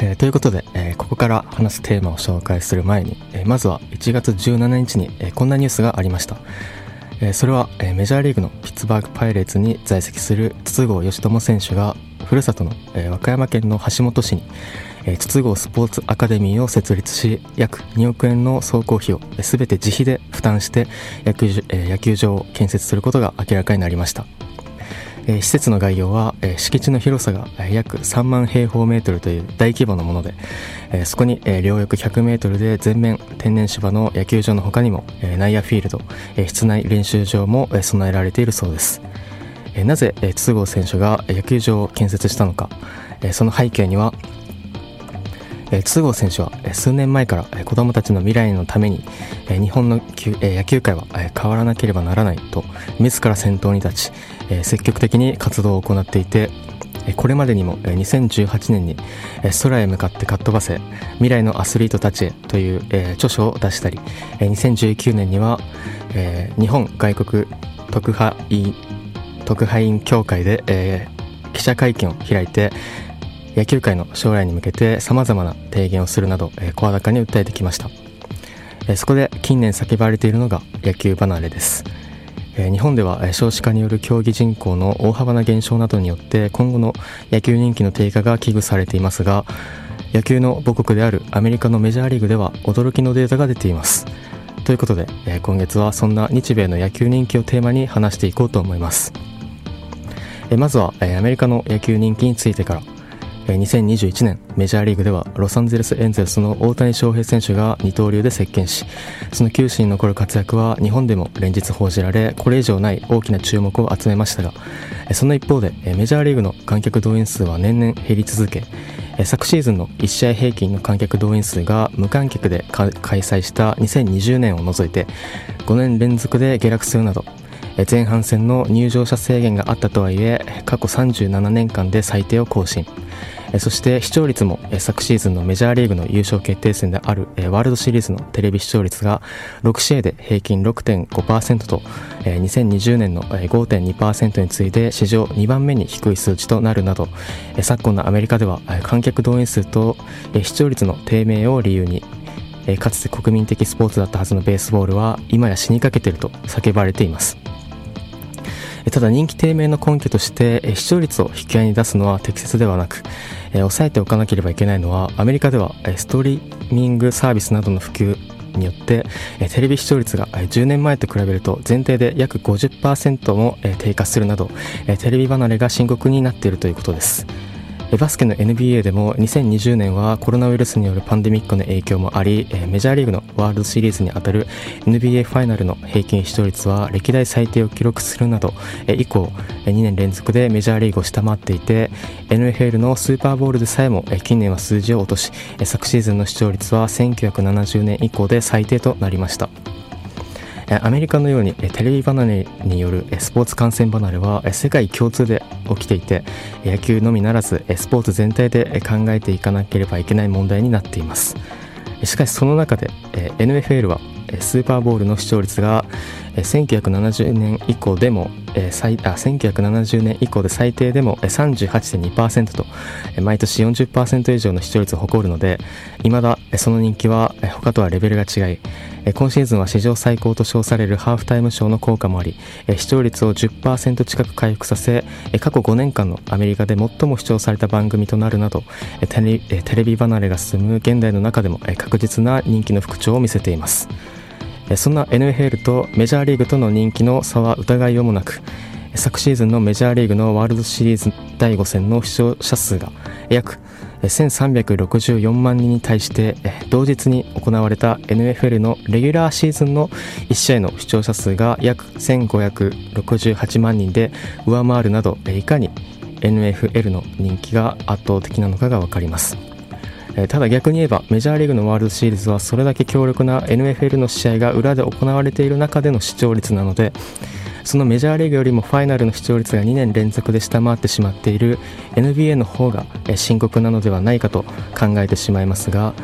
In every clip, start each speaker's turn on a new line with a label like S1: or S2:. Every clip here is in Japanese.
S1: えー、ということで、えー、ここから話すテーマを紹介する前に、えー、まずは1月17日に、えこんなニュースがありました。えそれは、えメジャーリーグのピッツバーグパイレーツに在籍する筒香義友選手が、ふるさとの、え和歌山県の橋本市に、え筒香スポーツアカデミーを設立し、約2億円の総工費をすべて自費で負担して野球,、え野球場を建設することが明らかになりました。え施設の概要は、え敷地の広さが、え約3万平方メートルという大規模なもので、えそこに、え両翼100メートルで全面天然芝の野球場の他にも、え内野フィールド、え室内練習場も、え備えられているそうです。えなぜ、え筒香選手が野球場を建設したのか、えその背景には、え筒香選手は、え数年前から、え子供たちの未来のために、え日本の、え野球界は、え変わらなければならないと自ら先頭に立ち、え積極的に活動を行っていてこれまでにも2018年に空へ向かってかっ飛ばせ未来のアスリートたちへという著書を出したり2019年には日本外国特派員特派員協会で記者会見を開いて野球界の将来に向けてさまざまな提言をするなど声高に訴えてきました。そこで近年叫ばれているのが野球離れです。日本では少子化による競技人口の大幅な減少などによって今後の野球人気の低下が危惧されていますが野球の母国であるアメリカのメジャーリーグでは驚きのデータが出ています。ということで今月はそんな日米の野球人気をテーマに話していこうと思います。まずはアメリカの野球人気についてから。2021年メジャーリーグではロサンゼルスエンゼルスの大谷翔平選手が二刀流で席巻しその球史に残る活躍は日本でも連日報じられこれ以上ない大きな注目を集めましたがその一方でメジャーリーグの観客動員数は年々減り続け昨シーズンの1試合平均の観客動員数が無観客で開催した2020年を除いて5年連続で下落するなど前半戦の入場者制限があったとはいえ過去37年間で最低を更新。そして視聴率も昨シーズンのメジャーリーグの優勝決定戦であるワールドシリーズのテレビ視聴率が6試合で平均6.5%と2020年の5.2%に次いで史上2番目に低い数値となるなど昨今のアメリカでは観客動員数と視聴率の低迷を理由にかつて国民的スポーツだったはずのベースボールは今や死にかけていると叫ばれています。ただ人気低迷の根拠として視聴率を引き合いに出すのは適切ではなく抑えておかなければいけないのはアメリカではストリーミングサービスなどの普及によってテレビ視聴率が10年前と比べると前提で約50%も低下するなどテレビ離れが深刻になっているということです。バスケの NBA でも2020年はコロナウイルスによるパンデミックの影響もありメジャーリーグのワールドシリーズにあたる NBA ファイナルの平均視聴率は歴代最低を記録するなど以降2年連続でメジャーリーグを下回っていて NFL のスーパーボールでさえも近年は数字を落とし昨シーズンの視聴率は1970年以降で最低となりました。アメリカのようにテレビ離れによるスポーツ観戦離れは世界共通で起きていて野球のみならずスポーツ全体で考えていかなければいけない問題になっています。しかしその中で NFL はスーパーボールの視聴率が1970年以降でも最あ1970年以降で最低でも38.2%と毎年40%以上の視聴率を誇るので未だその人気は他とはレベルが違い今シーズンは史上最高と称されるハーフタイムショーの効果もあり視聴率を10%近く回復させ過去5年間のアメリカで最も視聴された番組となるなどテレビ離れが進む現代の中でも確実な人気の復調を見せています。そんな NFL とメジャーリーグとの人気の差は疑いようもなく昨シーズンのメジャーリーグのワールドシリーズ第5戦の視聴者数が約1364万人に対して同日に行われた NFL のレギュラーシーズンの1試合の視聴者数が約1568万人で上回るなどいかに NFL の人気が圧倒的なのかが分かります。ただ逆に言えばメジャーリーグのワールドシリーズはそれだけ強力な NFL の試合が裏で行われている中での視聴率なのでそのメジャーリーグよりもファイナルの視聴率が2年連続で下回ってしまっている NBA の方が深刻なのではないかと考えてしまいますが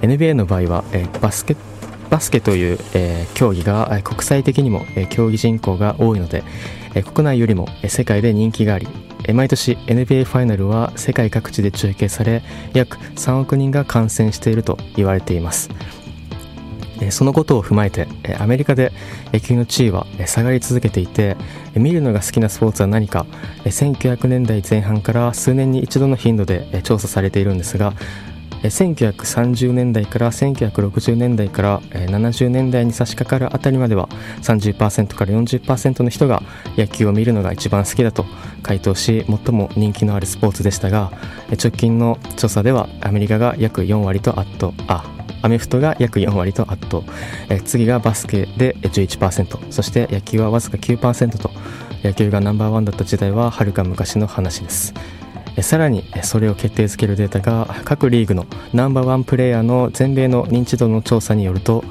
S1: NBA の場合はバスケットバスケという、えー、競技が国際的にも、えー、競技人口が多いので、えー、国内よりも、えー、世界で人気があり、えー、毎年 NBA ファイナルは世界各地で中継され約3億人が観戦していると言われています。そのことを踏まえてアメリカで野球の地位は下がり続けていて見るのが好きなスポーツは何か1900年代前半から数年に一度の頻度で調査されているんですが1930年代から1960年代から70年代に差し掛かるあたりまでは30%から40%の人が野球を見るのが一番好きだと回答し最も人気のあるスポーツでしたが直近の調査ではアメリカが約4割と圧倒あアメフトが約4割と圧倒次がバスケで11%そして野球はわずか9%と野球がナンバーワンだった時代ははるか昔の話です。さらにそれを決定づけるデータが各リーグのナンバーワンプレーヤーの全米の認知度の調査によると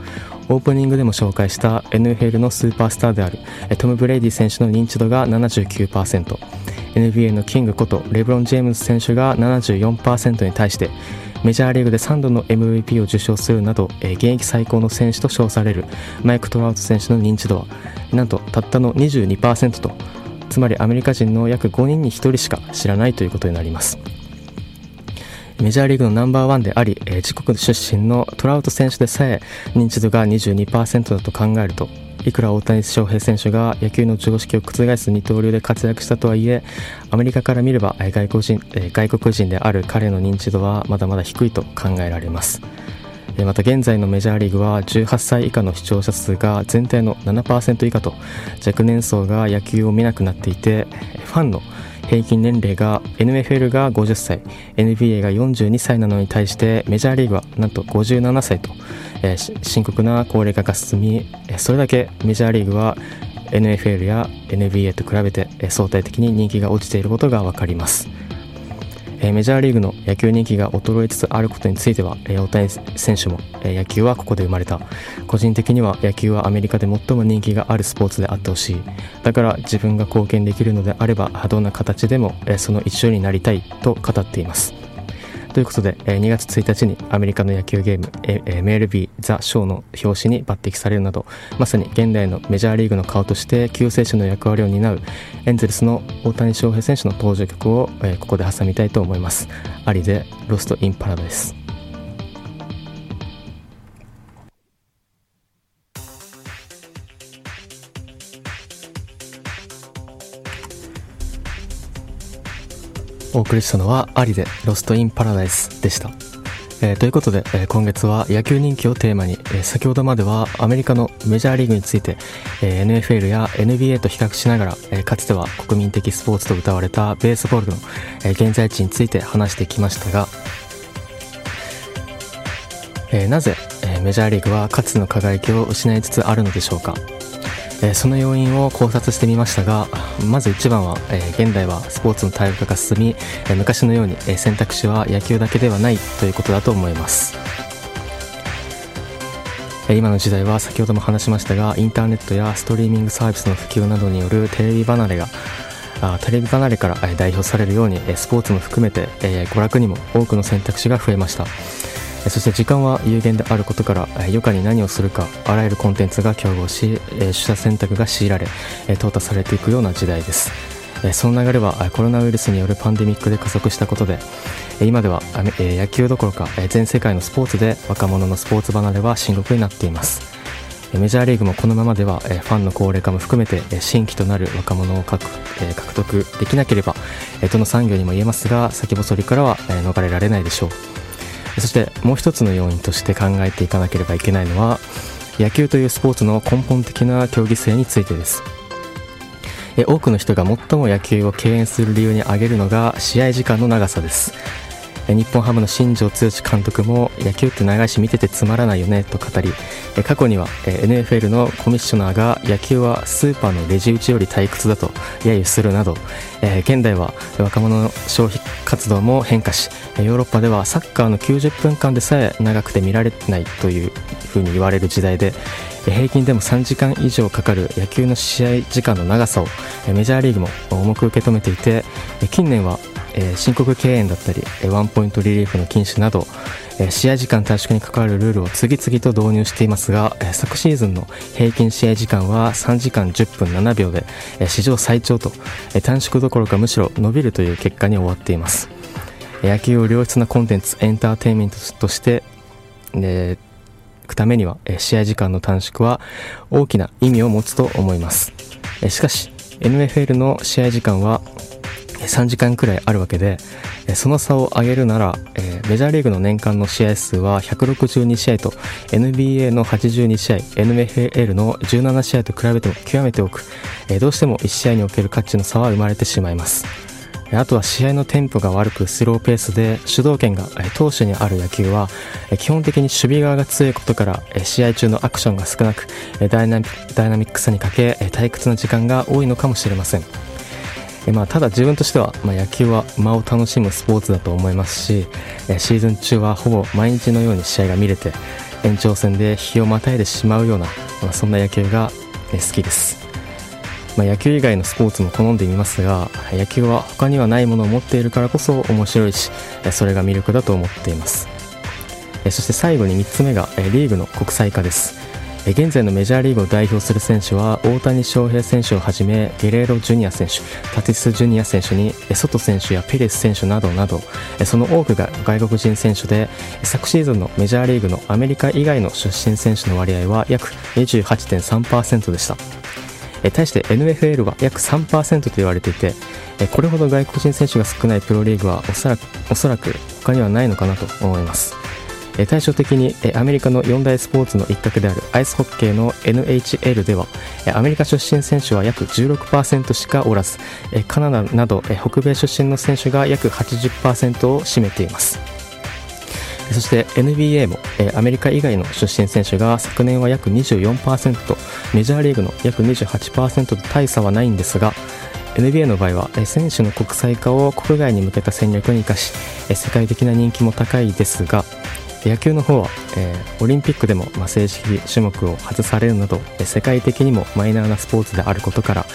S1: オープニングでも紹介した NFL のスーパースターであるトム・ブレイディ選手の認知度が 79%NBA のキングことレブロン・ジェームズ選手が74%に対してメジャーリーグで3度の MVP を受賞するなど現役最高の選手と称されるマイク・トラウト選手の認知度はなんとたったの22%とつまりアメリカ人の約5人に1人しか知らないということになります。メジャーリーグのナンバーワンであり、えー、自国出身のトラウト選手でさえ認知度が22%だと考えるといくら大谷翔平選手が野球の常識を覆す二刀流で活躍したとはいえアメリカから見れば外国人外国人である彼の認知度はまだまだ低いと考えられます。また現在のメジャーリーグは18歳以下の視聴者数が全体の7%以下と若年層が野球を見なくなっていてファンの平均年齢が NFL が50歳 NBA が42歳なのに対してメジャーリーグはなんと57歳と、えー、深刻な高齢化が進みそれだけメジャーリーグは NFL や NBA と比べて相対的に人気が落ちていることが分かります。えメジャーリーグの野球人気が衰えつつあることについては、え大谷選手も、え野球はここで生まれた。個人的には野球はアメリカで最も人気があるスポーツであってほしい。だから自分が貢献できるのであればどんな形でも、えその一緒になりたいと語っています。ということで、え2月1日にアメリカの野球ゲーム、えー、MLB ザ・ショーの表紙に抜擢されるなどまさに現代のメジャーリーグの顔として救世主の役割を担うエンゼルスの大谷翔平選手の登場曲を、え、ここで挟みたいと思います。アリでロスト・イン・パラダイス。お送りしたのはアリでロストインパラダイスでした。えー、ということで、えー、今月は野球人気をテーマに、えー、先ほどまではアメリカのメジャーリーグについて、え NFL や NBA と比較しながら、えかつては国民的スポーツと歌われたベースボールの、え現在地について話してきましたが、えなぜ、えメジャーリーグはかつての輝きを失いつつあるのでしょうかえその要因を考察してみましたがまず一番は、え現代はスポーツの多様化が進み、え昔のように、え選択肢は野球だけではないということだと思います。今の時代は先ほども話しましたがインターネットやストリーミングサービスの普及などによるテレビ離れがテレビ離れから代表されるようにスポーツも含めて娯楽にも多くの選択肢が増えました。そして時間は有限であることから余暇に何をするかあらゆるコンテンツが競合し取捨選択が強いられ淘汰されていくような時代です。その流れはコロナウイルスによるパンデミックで加速したことで今では野球どころか全世界のスポーツで若者のスポーツ離れは深刻になっています。メジャーリーグもこのままではファンの高齢化も含めて新規となる若者を獲得できなければどの産業にも言えますが先細りからは逃れられないでしょう。そしてもう一つの要因として考えていかなければいけないのは野球というスポーツの根本的な競技性についてです。多くの人が最も野球を敬遠する理由に挙げるのが試合時間の長さです。日本ハムの新庄剛志監督も野球って長いし見ててつまらないよねと語り過去には NFL のコミッショナーが野球はスーパーのレジ打ちより退屈だと揶揄するなど現代は若者の消費活動も変化しヨーロッパではサッカーの90分間でさえ長くて見られないというふうに言われる時代で平均でも3時間以上かかる野球の試合時間の長さをメジャーリーグも重く受け止めていて近年はえー、申告敬遠だったりワンポイントリリーフの禁止など試合時間短縮に関わるルールを次々と導入していますが昨シーズンの平均試合時間は3時間10分7秒で史上最長と短縮どころかむしろ伸びるという結果に終わっています。野球を良質なコンテンツエンターテインメントとしてえくためには試合時間の短縮は大きな意味を持つと思います。しかし NFL の試合時間は3時間くらいあるわけでその差を上げるならメジャーリーグの年間の試合数は162試合と NBA の82試合 NFL の17試合と比べても極めて多くどうしても1試合における価値の差は生まれてしまいますあとは試合のテンポが悪くスローペースで主導権が投手にある野球は基本的に守備側が強いことから試合中のアクションが少なくダイナミックさに欠け退屈な時間が多いのかもしれません。まあ、ただ自分としては、まあ、野球は間を楽しむスポーツだと思いますしえシーズン中はほぼ毎日のように試合が見れて延長戦で日をまたいでしまうような、まあ、そんな野球が好きです。まあ、野球以外のスポーツも好んでみますが野球は他にはないものを持っているからこそ面白いしそれが魅力だと思っています。そして最後に3つ目がリーグの国際化です。現在のメジャーリーグを代表する選手は大谷翔平選手をはじめゲレーロジュニア選手タティスジュニア選手にソト選手やペレス選手などなどその多くが外国人選手で昨シーズンのメジャーリーグのアメリカ以外の出身選手の割合は約28.3%でした。対して NFL は約3%と言われていてこれほど外国人選手が少ないプロリーグはおそらくおそらく他にはないのかなと思います。対照的にアメリカの4大スポーツの一角であるアイスホッケーの NHL ではアメリカ出身選手は約16%しかおらずカナダなど北米出身の選手が約80%を占めています。そして NBA も、アメリカ以外の出身選手が昨年は約24%とメジャーリーグの約28%と大差はないんですが NBA の場合は選手の国際化を国外に向けた戦略に生かし世界的な人気も高いですが野球の方は、えー、オリンピックでも、まあ、正式種目を外されるなど世界的にもマイナーなスポーツであることから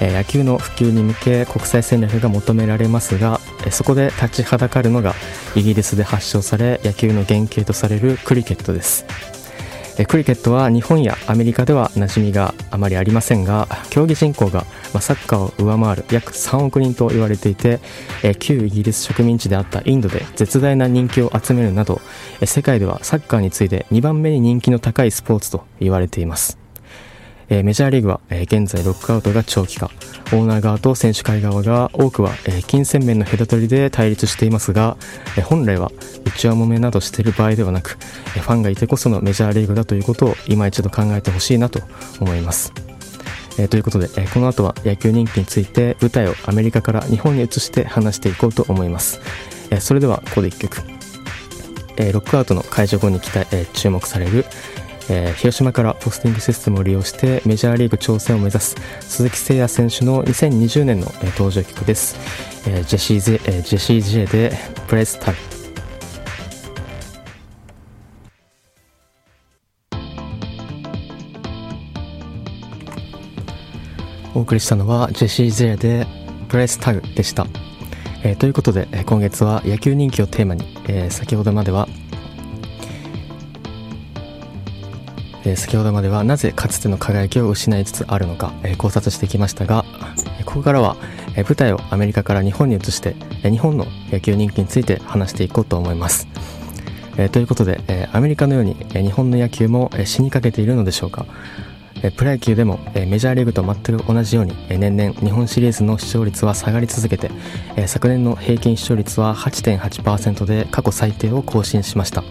S1: え野球の普及に向け国際戦略が求められますが、えそこで立ちはだかるのがイギリスで発祥され野球の原型とされるクリケットです。クリケットは日本やアメリカでは馴染みがあまりありませんが競技人口がサッカーを上回る約3億人と言われていて旧イギリス植民地であったインドで絶大な人気を集めるなど世界ではサッカーに次いで2番目に人気の高いスポーツと言われています。えー、メジャーリーグは、えー、現在ロックアウトが長期化オーナー側と選手会側が多くは、えー、金銭面の隔たりで対立していますが、えー、本来は内輪もめなどしている場合ではなく、えー、ファンがいてこそのメジャーリーグだということを今一度考えてほしいなと思います。え、ということで、え、この後は野球人気について舞台をアメリカから日本に移して話していこうと思います。え、それではここで1曲、え、ロックアウトの解除後に期待、え、注目されるえー、広島からポスティングシステムを利用してメジャーリーグ挑戦を目指す鈴木誠也選手の2020年の、えー、登場曲です、えー、ジェシー・ゼ、えー、ジェシー・ジェでプレスタグお送りしたのはジェシー・ゼでプレスタグでした、えー、ということで、えー、今月は野球人気をテーマに、えー、先ほどまではえー、先ほどまではなぜかつての輝きを失いつつあるのか、えー、考察してきましたが、えここからは、え、舞台をアメリカから日本に移して、え日本の野球人気について話していこうと思います。えということで、えアメリカのように、え日本の野球も、え死にかけているのでしょうか。えプロ野球でも、えメジャーリーグと全く同じように、え年々日本シリーズの視聴率は下がり続けて、え昨年の平均視聴率は8.8%で過去最低を更新しました。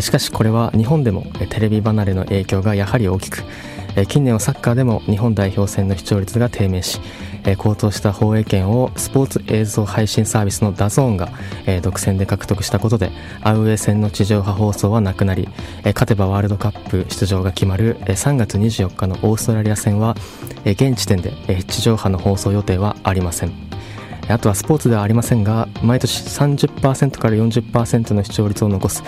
S1: しかしこれは日本でもテレビ離れの影響がやはり大きく近年はサッカーでも日本代表戦の視聴率が低迷し高騰した放映権をスポーツ映像配信サービスの DAZN が独占で獲得したことでアウェー戦の地上波放送はなくなり勝てばワールドカップ出場が決まる3月24日のオーストラリア戦は現時点で地上波の放送予定はありません。あとはスポーツではありませんが毎年30%から40%の視聴率を残す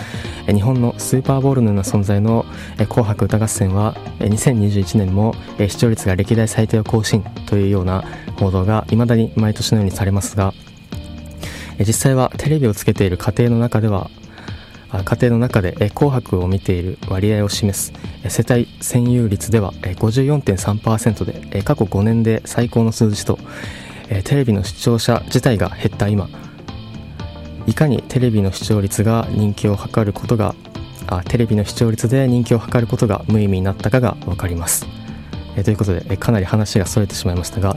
S1: 日本のスーパーボールのような存在の紅白歌合戦は2021年も視聴率が歴代最低を更新というような報道が未だに毎年のようにされますが実際はテレビをつけている家庭の中では家庭の中で紅白を見ている割合を示す世帯占有率では54.3%で過去5年で最高の数字とえテレビの視聴者自体が減った今いかにテレビの視聴率が人気を測ることがあテレビの視聴率で人気を測ることが無意味になったかが分かります。えということで、えかなり話がそれてしまいましたが、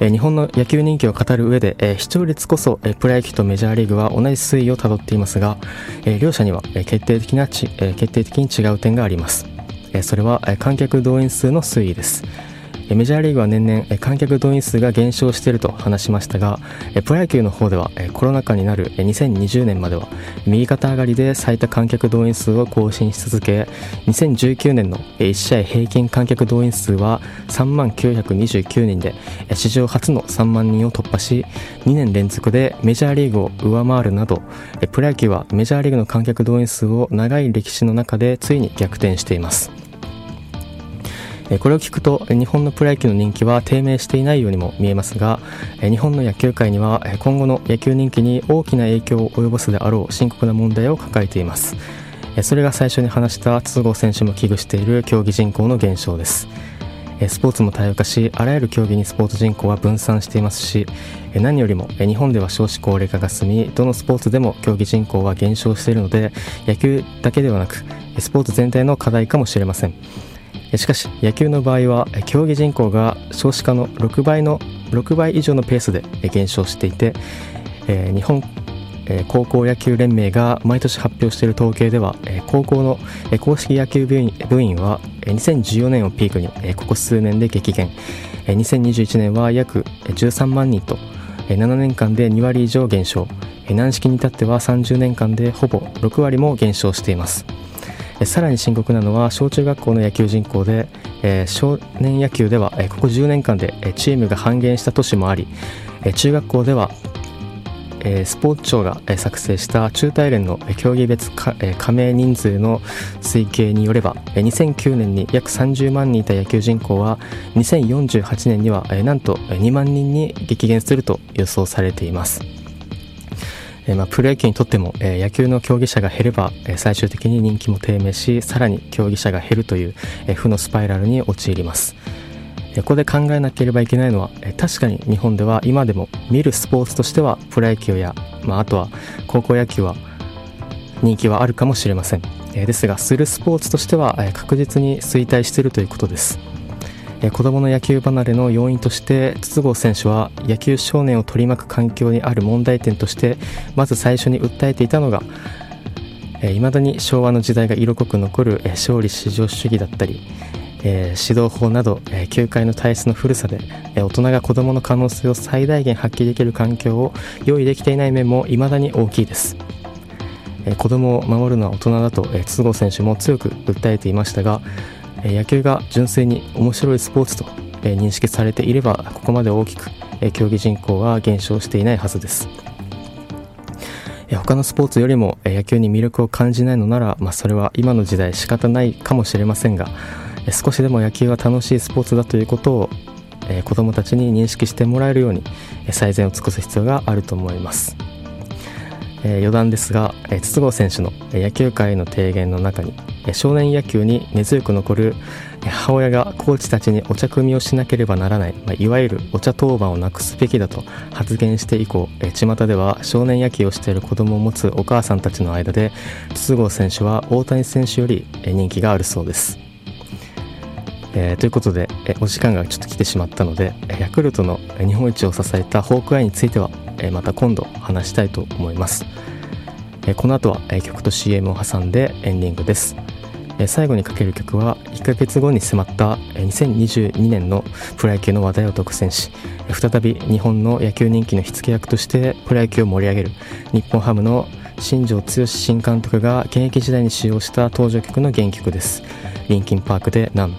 S1: え日本の野球人気を語る上で、え視聴率こそ、えプロ野球とメジャーリーグは同じ推移をたどっていますが、え両者には、え決定的なち、え決定的に違う点があります。えそれは、え観客動員数の推移です。メジャーリーグは年々観客動員数が減少していると話しましたがプロ野球の方ではコロナ禍になる2020年までは右肩上がりで最多観客動員数を更新し続け2019年の1試合平均観客動員数は3万929人で史上初の3万人を突破し2年連続でメジャーリーグを上回るなどプロ野球はメジャーリーグの観客動員数を長い歴史の中でついに逆転しています。これを聞くと日本のプロ野球の人気は低迷していないようにも見えますが日本の野球界には今後の野球人気に大きな影響を及ぼすであろう深刻な問題を抱えています。それが最初に話した筒香選手も危惧している競技人口の減少です。スポーツも多様化しあらゆる競技にスポーツ人口は分散していますし何よりも日本では少子高齢化が進みどのスポーツでも競技人口は減少しているので野球だけではなくスポーツ全体の課題かもしれません。しかし野球の場合は競技人口が少子化の6倍の6倍以上のペースで減少していて、えー、日本高校野球連盟が毎年発表している統計では高校の公式野球部員は2014年をピークにここ数年で激減。2021年は約13万人と7年間で2割以上減少。軟式に至っては30年間でほぼ6割も減少しています。さらに深刻なのは小中学校の野球人口で、えー、少年野球では、えー、ここ10年間で、え、チームが半減した年もあり、えー、中学校では、えー、スポーツ庁が、え、作成した中大連の、え、競技別か、えー、加盟人数の推計によれば、え、2009年に約30万人いた野球人口は2048年には、えー、なんと2万人に激減すると予想されています。えー、まあ、プロ野球にとっても、えー、野球の競技者が減れば、えー、最終的に人気も低迷しさらに競技者が減るという、え負のスパイラルに陥ります、えここで考えなければいけないのは、え確かに日本では今でも見るスポーツとしてはプロ野球や、まあ、あとは高校野球は人気はあるかもしれません、えですがするスポーツとしては、え確実に衰退しているということです。え子供の野球離れの要因として筒香選手は野球少年を取り巻く環境にある問題点としてまず最初に訴えていたのがいまだに昭和の時代が色濃く残る勝利至上主義だったりえ、指導法など、えー、球界の体質の古さで、え、大人が子どもの可能性を最大限発揮できる環境を用意できていない面も未だに大きいです、え、子どもを守るのは大人だと、え、筒香選手も強く訴えていましたが、野球が純粋に面白いスポーツと認識されていればここまで大きく競技人口は減少していないはずです他のスポーツよりも野球に魅力を感じないのなら、まあ、それは今の時代仕方ないかもしれませんが少しでも野球は楽しいスポーツだということを子どもたちに認識してもらえるように最善を尽くす必要があると思います。えー、余談ですが、えー、筒香選手の野球界の提言の中に、えー、少年野球に根強く残る母親がコーチたちにお茶組みをしなければならない、まあ、いわゆるお茶当番をなくすべきだと発言して以降、えー、巷では少年野球をしている子供を持つお母さんたちの間で筒香選手は大谷選手より人気があるそうです。えー、ということで、えお時間がちょっと来てしまったのでヤクルトの日本一を支えたホークアイについてはえまた今度話したいと思います、えこの後は、え曲と CM を挟んでエンディングです、え最後にかける曲は1ヶ月後に迫った2022年のプロ野球の話題を独占し再び日本の野球人気の火付け役としてプロ野球を盛り上げる日本ハムの新庄剛志新監督が現役時代に使用した登場曲の原曲です。リンキンパークで「ナン」